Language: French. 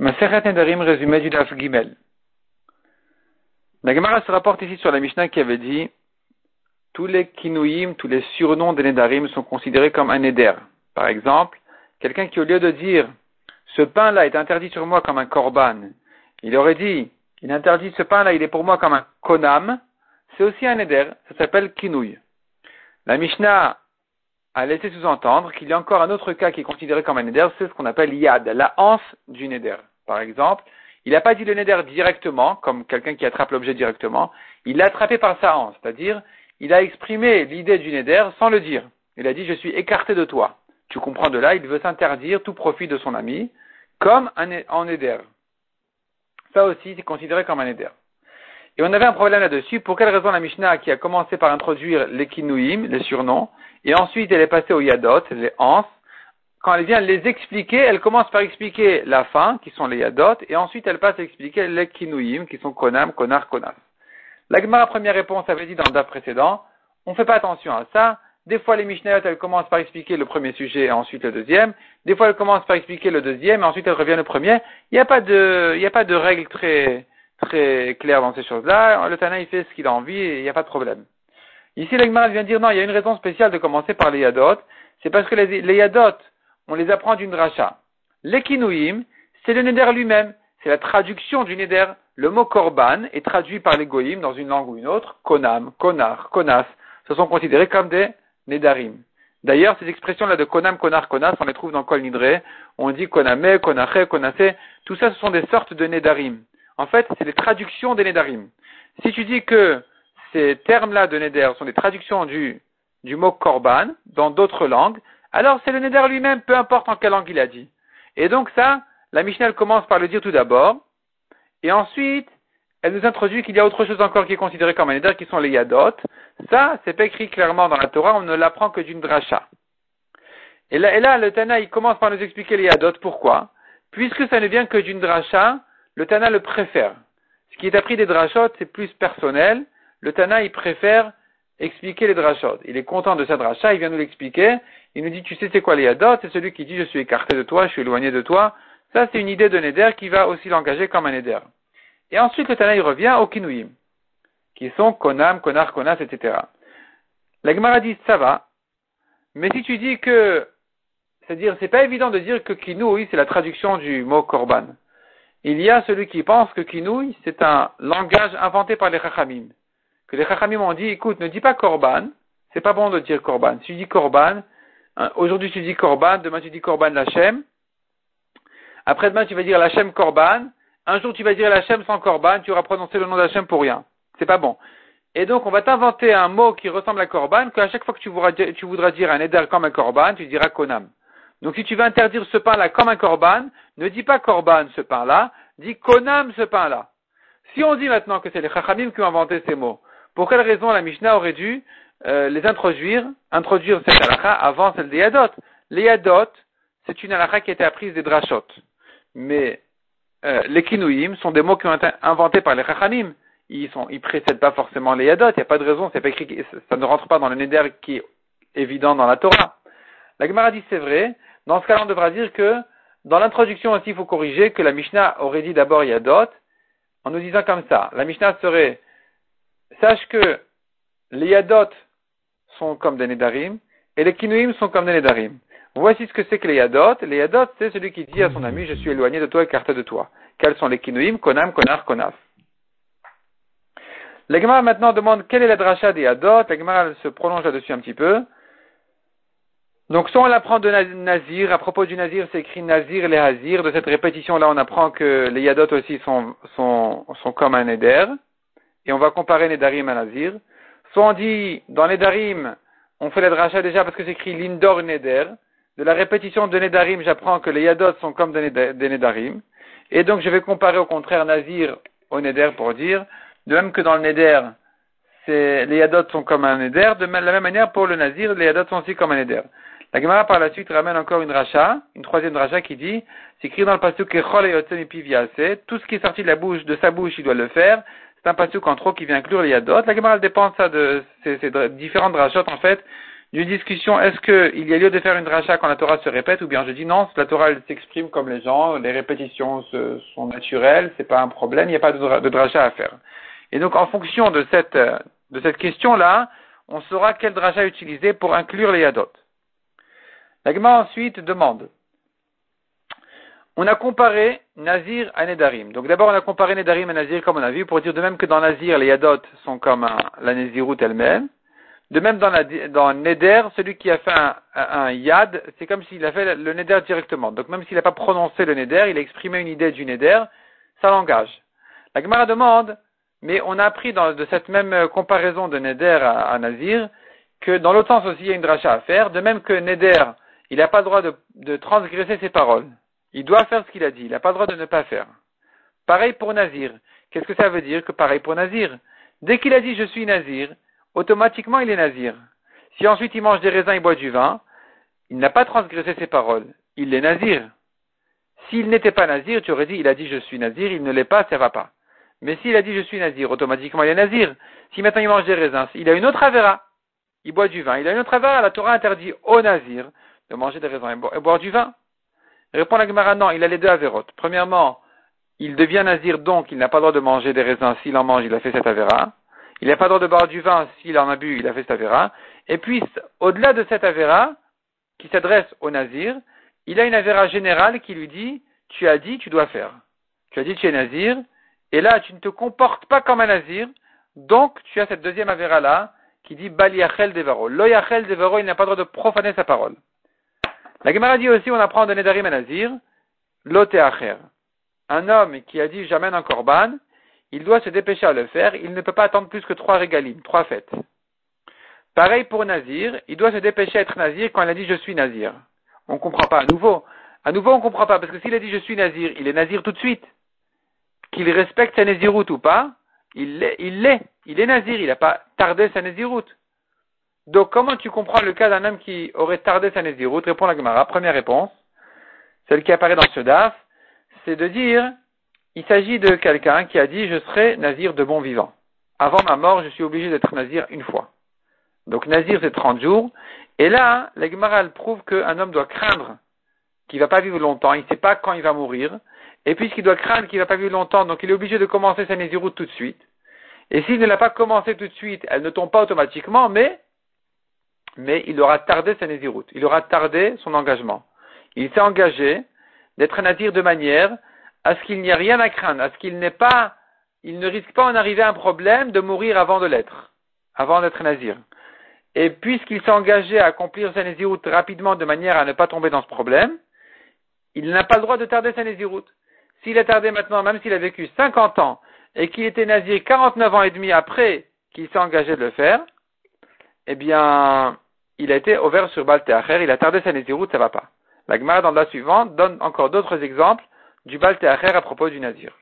Maseret Nedarim résumé du Daf Gimel. La Gemara se rapporte ici sur la Mishnah qui avait dit tous les kinouim, tous les surnoms des Nedarim sont considérés comme un Neder. Par exemple, quelqu'un qui au lieu de dire ce pain-là est interdit sur moi comme un korban, il aurait dit il interdit ce pain-là, il est pour moi comme un konam, c'est aussi un Neder, ça s'appelle kinouï. La Mishnah a laissé sous-entendre qu'il y a encore un autre cas qui est considéré comme un neder, c'est ce qu'on appelle yad, la hanse du neder. Par exemple, il n'a pas dit le neder directement, comme quelqu'un qui attrape l'objet directement, il l'a attrapé par sa hanse, c'est-à-dire, il a exprimé l'idée du neder sans le dire. Il a dit, je suis écarté de toi. Tu comprends de là, il veut s'interdire tout profit de son ami, comme un, en. Ça aussi, c'est considéré comme un neder. Et on avait un problème là-dessus. Pour quelle raison la Mishnah, qui a commencé par introduire les kinouim, les surnoms, et ensuite elle est passée aux yadot, les ans, quand elle vient les expliquer, elle commence par expliquer la fin, qui sont les yadot, et ensuite elle passe à expliquer les kinouim, qui sont konam, konar, konas. La première réponse, avait dit dans le DAF précédent, on ne fait pas attention à ça. Des fois, les Mishnayot, elles commencent par expliquer le premier sujet et ensuite le deuxième. Des fois, elles commencent par expliquer le deuxième et ensuite elles reviennent au premier. Il n'y a pas de, il n'y a pas de règle très, très claire dans ces choses-là. Le Tana, il fait ce qu'il a envie et il n'y a pas de problème. Ici, l'Agmara vient dire non, il y a une raison spéciale de commencer par les Yadot. C'est parce que les, les, Yadot, on les apprend d'une dracha. L'Ekinouim, c'est le Neder lui-même. C'est la traduction du Neder. Le mot Korban est traduit par les Goïm dans une langue ou une autre. Konam, Konar, Konas. Ce sont considérés comme des Nedarim. D'ailleurs, ces expressions-là de Konam, Konar, Konas, on les trouve dans Kol Nidre. On dit Koname, Konache, Konase. Tout ça, ce sont des sortes de Nedarim. En fait, c'est les traductions des Nedarim. Si tu dis que ces termes-là de Neder sont des traductions du, mot Korban dans d'autres langues, alors c'est le Neder lui-même, peu importe en quelle langue il a dit. Et donc ça, la Mishnah commence par le dire tout d'abord, et ensuite, elle nous introduit qu'il y a autre chose encore qui est considéré comme un Neder, qui sont les Yadot. Ça, c'est pas écrit clairement dans la Torah, on ne l'apprend que d'une dracha. Et là, et là, le Tana, il commence par nous expliquer les Yadot. Pourquoi? Puisque ça ne vient que d'une dracha, le Tana le préfère. Ce qui est appris des drachot, c'est plus personnel, le Tana, il préfère expliquer les drachot. Il est content de sa dracha, il vient nous l'expliquer. Il nous dit, tu sais c'est quoi les C'est celui qui dit, je suis écarté de toi, je suis éloigné de toi. Ça, c'est une idée de Neder qui va aussi l'engager comme un Neder. Et ensuite, le Tana, il revient au Kinouim, qui sont Konam, Konar, Konas, etc. La Gemara dit, ça va. Mais si tu dis que, c'est-à-dire, c'est pas évident de dire que Kinouï, c'est la traduction du mot Korban. Il y a celui qui pense que Kinouï, c'est un langage inventé par les Chachamim que les Chachamim ont dit, écoute, ne dis pas Korban, c'est pas bon de dire Korban. Si tu dis Korban, hein, aujourd'hui tu dis Korban, demain tu dis Korban Lachem, après-demain tu vas dire Lachem Korban, un jour tu vas dire Lachem sans Korban, tu auras prononcé le nom d'Hachem pour rien. C'est pas bon. Et donc on va t'inventer un mot qui ressemble à Korban, qu'à chaque fois que tu voudras, dire un Eder comme un Korban, tu diras Konam. Donc si tu veux interdire ce pain-là comme un Korban, ne dis pas Korban ce pain-là, dis Konam ce pain-là. Si on dit maintenant que c'est les Chachamim qui ont inventé ces mots, pour quelle raison la Mishnah aurait dû euh, les introduire, introduire cette halakha avant celle des Yadot? Les Yadot, c'est une halakha qui a été apprise des Drashot. Mais euh, les Kinouim sont des mots qui ont été inventés par les Chachanim. Ils ils précèdent pas forcément les Yadot. Il n'y a pas de raison, ça ne rentre pas dans le Neder qui est évident dans la Torah. La Gemara dit c'est vrai. Dans ce cas-là, on devra dire que dans l'introduction aussi, il faut corriger que la Mishnah aurait dit d'abord Yadot, en nous disant comme ça. La Mishnah serait sache que les Yadot sont comme des Nedarim et les Kinouim sont comme des Nedarim. Voici ce que c'est que les Yadot. Les Yadot, c'est celui qui dit à son ami, je suis éloigné de toi, écarté de toi. Quels sont les Kinouim Konam, Konar, Konaf. L'Egmar maintenant demande quelle est la dracha des Yadot. L'Egmar se prolonge là-dessus un petit peu. Donc, soit on apprend de Nazir, à propos du Nazir, c'est écrit Nazir les Hazir. De cette répétition-là, on apprend que les Yadot aussi sont, sont, sont comme un Neder et on va comparer Nedarim à Nazir. Soit on dit, dans Nedarim, on fait la dracha déjà parce que c'est écrit Lindor Neder. De la répétition de Nedarim, j'apprends que les Yadot sont comme des Nedarim. Et donc je vais comparer au contraire Nazir au Neder pour dire, de même que dans le Neder, les Yadot sont comme un Neder, de la même manière pour le Nazir, les Yadot sont aussi comme un Neder. La Gemara par la suite ramène encore une dracha, une troisième dracha qui dit, c'est écrit dans le pasuk tout ce qui est sorti de la bouche, de sa bouche, il doit le faire, c'est un pasuk en trop qui vient inclure les yadot. La Gemara dépend ça de ces, différentes drachotes en fait d'une discussion, est-ce qu'il y a lieu de faire une dracha quand la Torah se répète, ou bien je dis non, la Torah elle s'exprime comme les gens, les répétitions sont naturelles, c'est pas un problème, il n'y a pas de, de à faire. Et donc en fonction de cette, de cette question-là, on saura quel dracha utiliser pour inclure les yadot. La ensuite demande, on a comparé Nazir à Nedarim. Donc d'abord on a comparé Nedarim à Nazir comme on a vu, pour dire de même que dans Nazir les yadot sont comme la Néziroute elle-même, de même dans, la, Neder, celui qui a fait un, yad, c'est comme s'il a fait le Neder directement. Donc même s'il n'a pas prononcé le Neder, il a exprimé une idée du Neder, ça l'engage. La demande, mais on a appris de cette même comparaison de Neder à, Nazir, que dans l'autre sens aussi il y a une dracha à faire, de même que Neder, il n'a pas le droit de, transgresser ses paroles. Il doit faire ce qu'il a dit, il n'a pas le droit de ne pas faire. Pareil pour Nazir. Qu'est-ce que ça veut dire que pareil pour Nazir? Dès qu'il a dit je suis Nazir, automatiquement il est nazir. Si ensuite il mange des raisins et boit du vin, il n'a pas transgressé ses paroles. Il est nazir. S'il n'était pas nazir, tu aurais dit, il a dit je suis nazir, il ne l'est pas, ça va pas. Mais s'il a dit je suis nazir, automatiquement il est nazir. Si maintenant il mange des raisins, il a une autre avéra. Il boit du vin. Il a une autre avéra. La Torah interdit au nazir de manger des raisins et, boire du vin. Répond la Gemara, non, il a les deux avérotes. Premièrement, il devient nazir, donc il n'a pas le droit de manger des raisins. S'il en mange, il a fait cette avéra. Il n'a pas le droit de boire du vin s'il en a bu, il a fait cet avéra. Et puis, au-delà de cet avéra, qui s'adresse au nazir, il a une avéra générale qui lui dit, tu as dit, tu dois faire. Tu as dit, tu es nazir, et là, tu ne te comportes pas comme un nazir, donc tu as cette deuxième avéra-là, qui dit, baliachel devaro. Loyachel devaro, il n'a pas le droit de profaner sa parole. La Gemara dit aussi, on apprend de Nedarim à Nazir, loteacher. Un homme qui a dit, j'amène un korban, il doit se dépêcher à le faire, il ne peut pas attendre plus que trois régalines, trois fêtes. Pareil pour Nazir, il doit se dépêcher à être Nazir quand il a dit je suis Nazir. On ne comprend pas à nouveau. À nouveau, on ne comprend pas, parce que s'il a dit je suis Nazir, il est Nazir tout de suite. Qu'il respecte sa Naziroute ou pas, il l'est, il l'est, il est Nazir, il n'a pas tardé sa Naziroute. Donc comment tu comprends le cas d'un homme qui aurait tardé sa Naziroute Répond la Gemara. Première réponse, celle qui apparaît dans ce DAF, c'est de dire il s'agit de quelqu'un qui a dit je serai nazir de bon vivant. Avant ma mort, je suis obligé d'être nazir une fois. Donc nazir c'est 30 jours. Et là, la Gemara prouve qu'un homme doit craindre qu'il ne va pas vivre longtemps, il ne sait pas quand il va mourir. Et puisqu'il doit craindre qu'il ne va pas vivre longtemps, donc il est obligé de commencer sa naziroute tout de suite. Et s'il ne l'a pas commencé tout de suite, elle ne tombe pas automatiquement, mais, mais il aura tardé sa naziroute. Il aura tardé son engagement. Il s'est engagé d'être nazir de manière à ce qu'il n'y ait rien à craindre, à ce qu'il n'ait pas, il ne risque pas en arriver à un problème de mourir avant de l'être, avant d'être nazir. Et puisqu'il s'est engagé à accomplir sa naziroute rapidement de manière à ne pas tomber dans ce problème, il n'a pas le droit de tarder sa naziroute. S'il a tardé maintenant, même s'il a vécu 50 ans, et qu'il était nazir 49 ans et demi après qu'il s'est engagé de le faire, eh bien, il a été ouvert sur Balteacher, il a tardé sa naziroute, ça va pas. La dans la suivante donne encore d'autres exemples du Bal à propos du Nazir.